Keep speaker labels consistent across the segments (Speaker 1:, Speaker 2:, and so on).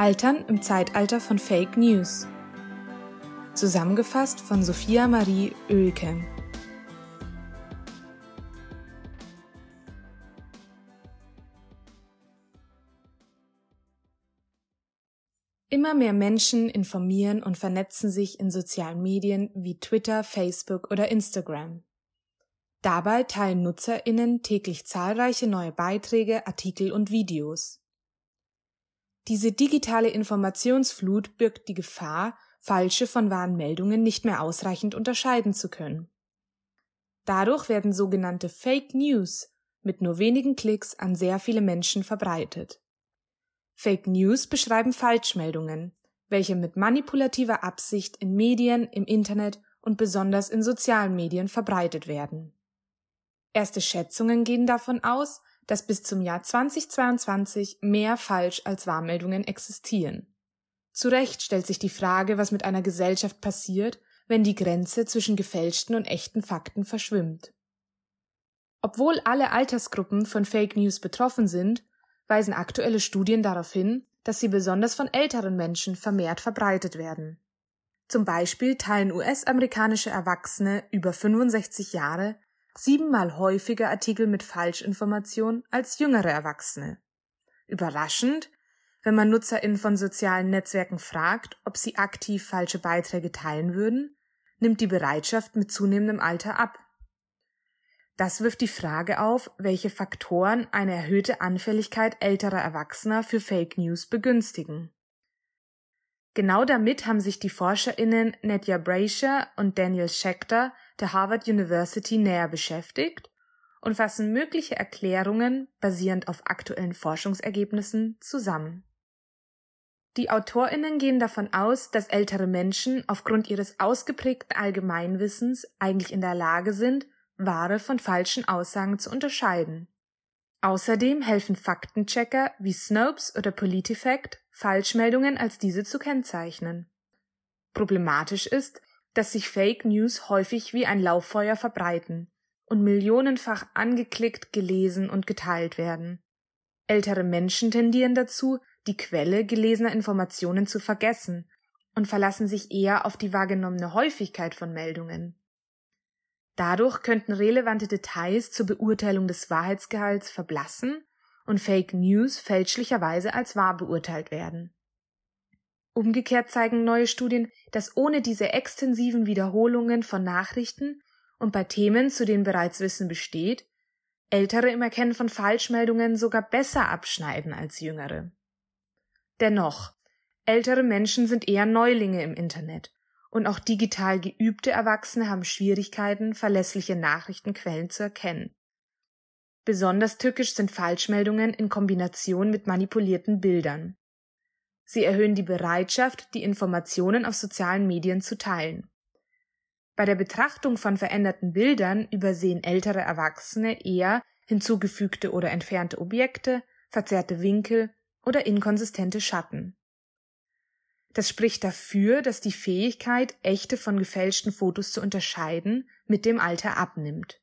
Speaker 1: Altern im Zeitalter von Fake News. Zusammengefasst von Sophia Marie Oelke. Immer mehr Menschen informieren und vernetzen sich in sozialen Medien wie Twitter, Facebook oder Instagram. Dabei teilen Nutzerinnen täglich zahlreiche neue Beiträge, Artikel und Videos. Diese digitale Informationsflut birgt die Gefahr, falsche von wahren Meldungen nicht mehr ausreichend unterscheiden zu können. Dadurch werden sogenannte Fake News mit nur wenigen Klicks an sehr viele Menschen verbreitet. Fake News beschreiben Falschmeldungen, welche mit manipulativer Absicht in Medien, im Internet und besonders in sozialen Medien verbreitet werden. Erste Schätzungen gehen davon aus, dass bis zum Jahr 2022 mehr Falsch- als Wahrmeldungen existieren. Zu Recht stellt sich die Frage, was mit einer Gesellschaft passiert, wenn die Grenze zwischen gefälschten und echten Fakten verschwimmt. Obwohl alle Altersgruppen von Fake News betroffen sind, weisen aktuelle Studien darauf hin, dass sie besonders von älteren Menschen vermehrt verbreitet werden. Zum Beispiel teilen US-amerikanische Erwachsene über 65 Jahre siebenmal häufiger Artikel mit Falschinformation als jüngere Erwachsene. Überraschend, wenn man NutzerInnen von sozialen Netzwerken fragt, ob sie aktiv falsche Beiträge teilen würden, nimmt die Bereitschaft mit zunehmendem Alter ab. Das wirft die Frage auf, welche Faktoren eine erhöhte Anfälligkeit älterer Erwachsener für Fake News begünstigen. Genau damit haben sich die ForscherInnen Nadja Brasher und Daniel Schechter der Harvard University näher beschäftigt und fassen mögliche Erklärungen basierend auf aktuellen Forschungsergebnissen zusammen. Die AutorInnen gehen davon aus, dass ältere Menschen aufgrund ihres ausgeprägten Allgemeinwissens eigentlich in der Lage sind, wahre von falschen Aussagen zu unterscheiden. Außerdem helfen Faktenchecker wie Snopes oder PolitiFact, Falschmeldungen als diese zu kennzeichnen. Problematisch ist, dass sich Fake News häufig wie ein Lauffeuer verbreiten und millionenfach angeklickt, gelesen und geteilt werden. Ältere Menschen tendieren dazu, die Quelle gelesener Informationen zu vergessen und verlassen sich eher auf die wahrgenommene Häufigkeit von Meldungen. Dadurch könnten relevante Details zur Beurteilung des Wahrheitsgehalts verblassen und Fake News fälschlicherweise als wahr beurteilt werden. Umgekehrt zeigen neue Studien, dass ohne diese extensiven Wiederholungen von Nachrichten und bei Themen, zu denen bereits Wissen besteht, Ältere im Erkennen von Falschmeldungen sogar besser abschneiden als Jüngere. Dennoch, ältere Menschen sind eher Neulinge im Internet und auch digital geübte Erwachsene haben Schwierigkeiten, verlässliche Nachrichtenquellen zu erkennen. Besonders tückisch sind Falschmeldungen in Kombination mit manipulierten Bildern. Sie erhöhen die Bereitschaft, die Informationen auf sozialen Medien zu teilen. Bei der Betrachtung von veränderten Bildern übersehen ältere Erwachsene eher hinzugefügte oder entfernte Objekte, verzerrte Winkel oder inkonsistente Schatten. Das spricht dafür, dass die Fähigkeit, echte von gefälschten Fotos zu unterscheiden, mit dem Alter abnimmt.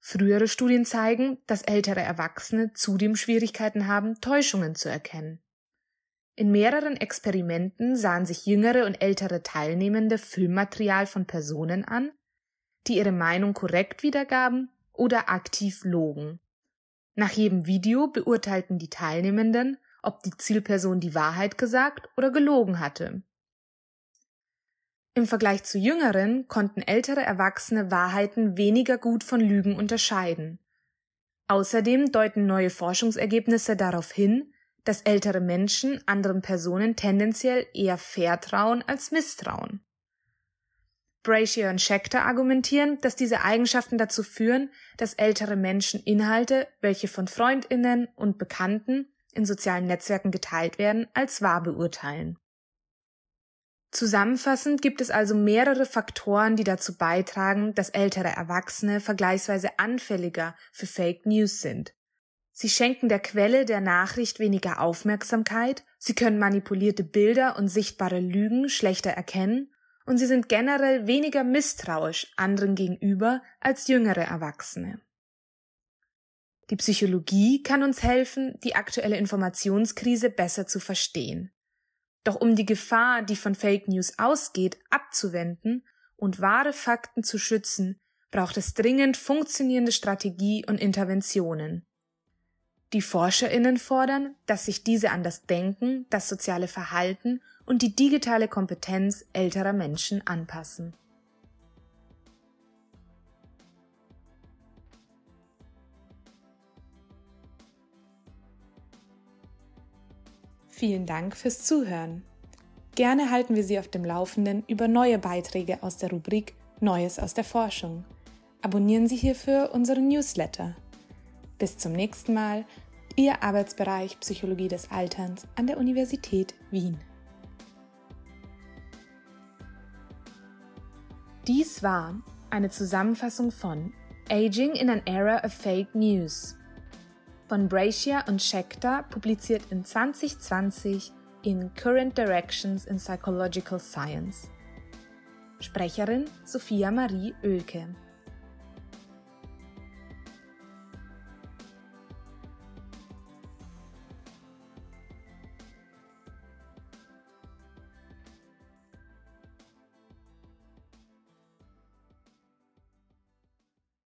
Speaker 1: Frühere Studien zeigen, dass ältere Erwachsene zudem Schwierigkeiten haben, Täuschungen zu erkennen. In mehreren Experimenten sahen sich jüngere und ältere Teilnehmende Filmmaterial von Personen an, die ihre Meinung korrekt wiedergaben oder aktiv logen. Nach jedem Video beurteilten die Teilnehmenden, ob die Zielperson die Wahrheit gesagt oder gelogen hatte. Im Vergleich zu jüngeren konnten ältere Erwachsene Wahrheiten weniger gut von Lügen unterscheiden. Außerdem deuten neue Forschungsergebnisse darauf hin, dass ältere Menschen anderen Personen tendenziell eher vertrauen als misstrauen. Brashier und Schechter argumentieren, dass diese Eigenschaften dazu führen, dass ältere Menschen Inhalte, welche von Freundinnen und Bekannten in sozialen Netzwerken geteilt werden, als wahr beurteilen. Zusammenfassend gibt es also mehrere Faktoren, die dazu beitragen, dass ältere Erwachsene vergleichsweise anfälliger für Fake News sind. Sie schenken der Quelle der Nachricht weniger Aufmerksamkeit, sie können manipulierte Bilder und sichtbare Lügen schlechter erkennen und sie sind generell weniger misstrauisch anderen gegenüber als jüngere Erwachsene. Die Psychologie kann uns helfen, die aktuelle Informationskrise besser zu verstehen. Doch um die Gefahr, die von Fake News ausgeht, abzuwenden und wahre Fakten zu schützen, braucht es dringend funktionierende Strategie und Interventionen. Die Forscherinnen fordern, dass sich diese an das Denken, das soziale Verhalten und die digitale Kompetenz älterer Menschen anpassen. Vielen Dank fürs Zuhören. Gerne halten wir Sie auf dem Laufenden über neue Beiträge aus der Rubrik Neues aus der Forschung. Abonnieren Sie hierfür unseren Newsletter. Bis zum nächsten Mal, Ihr Arbeitsbereich Psychologie des Alterns an der Universität Wien. Dies war eine Zusammenfassung von Aging in an Era of Fake News von Brashier und Schechter, publiziert in 2020 in Current Directions in Psychological Science. Sprecherin Sophia Marie Oelke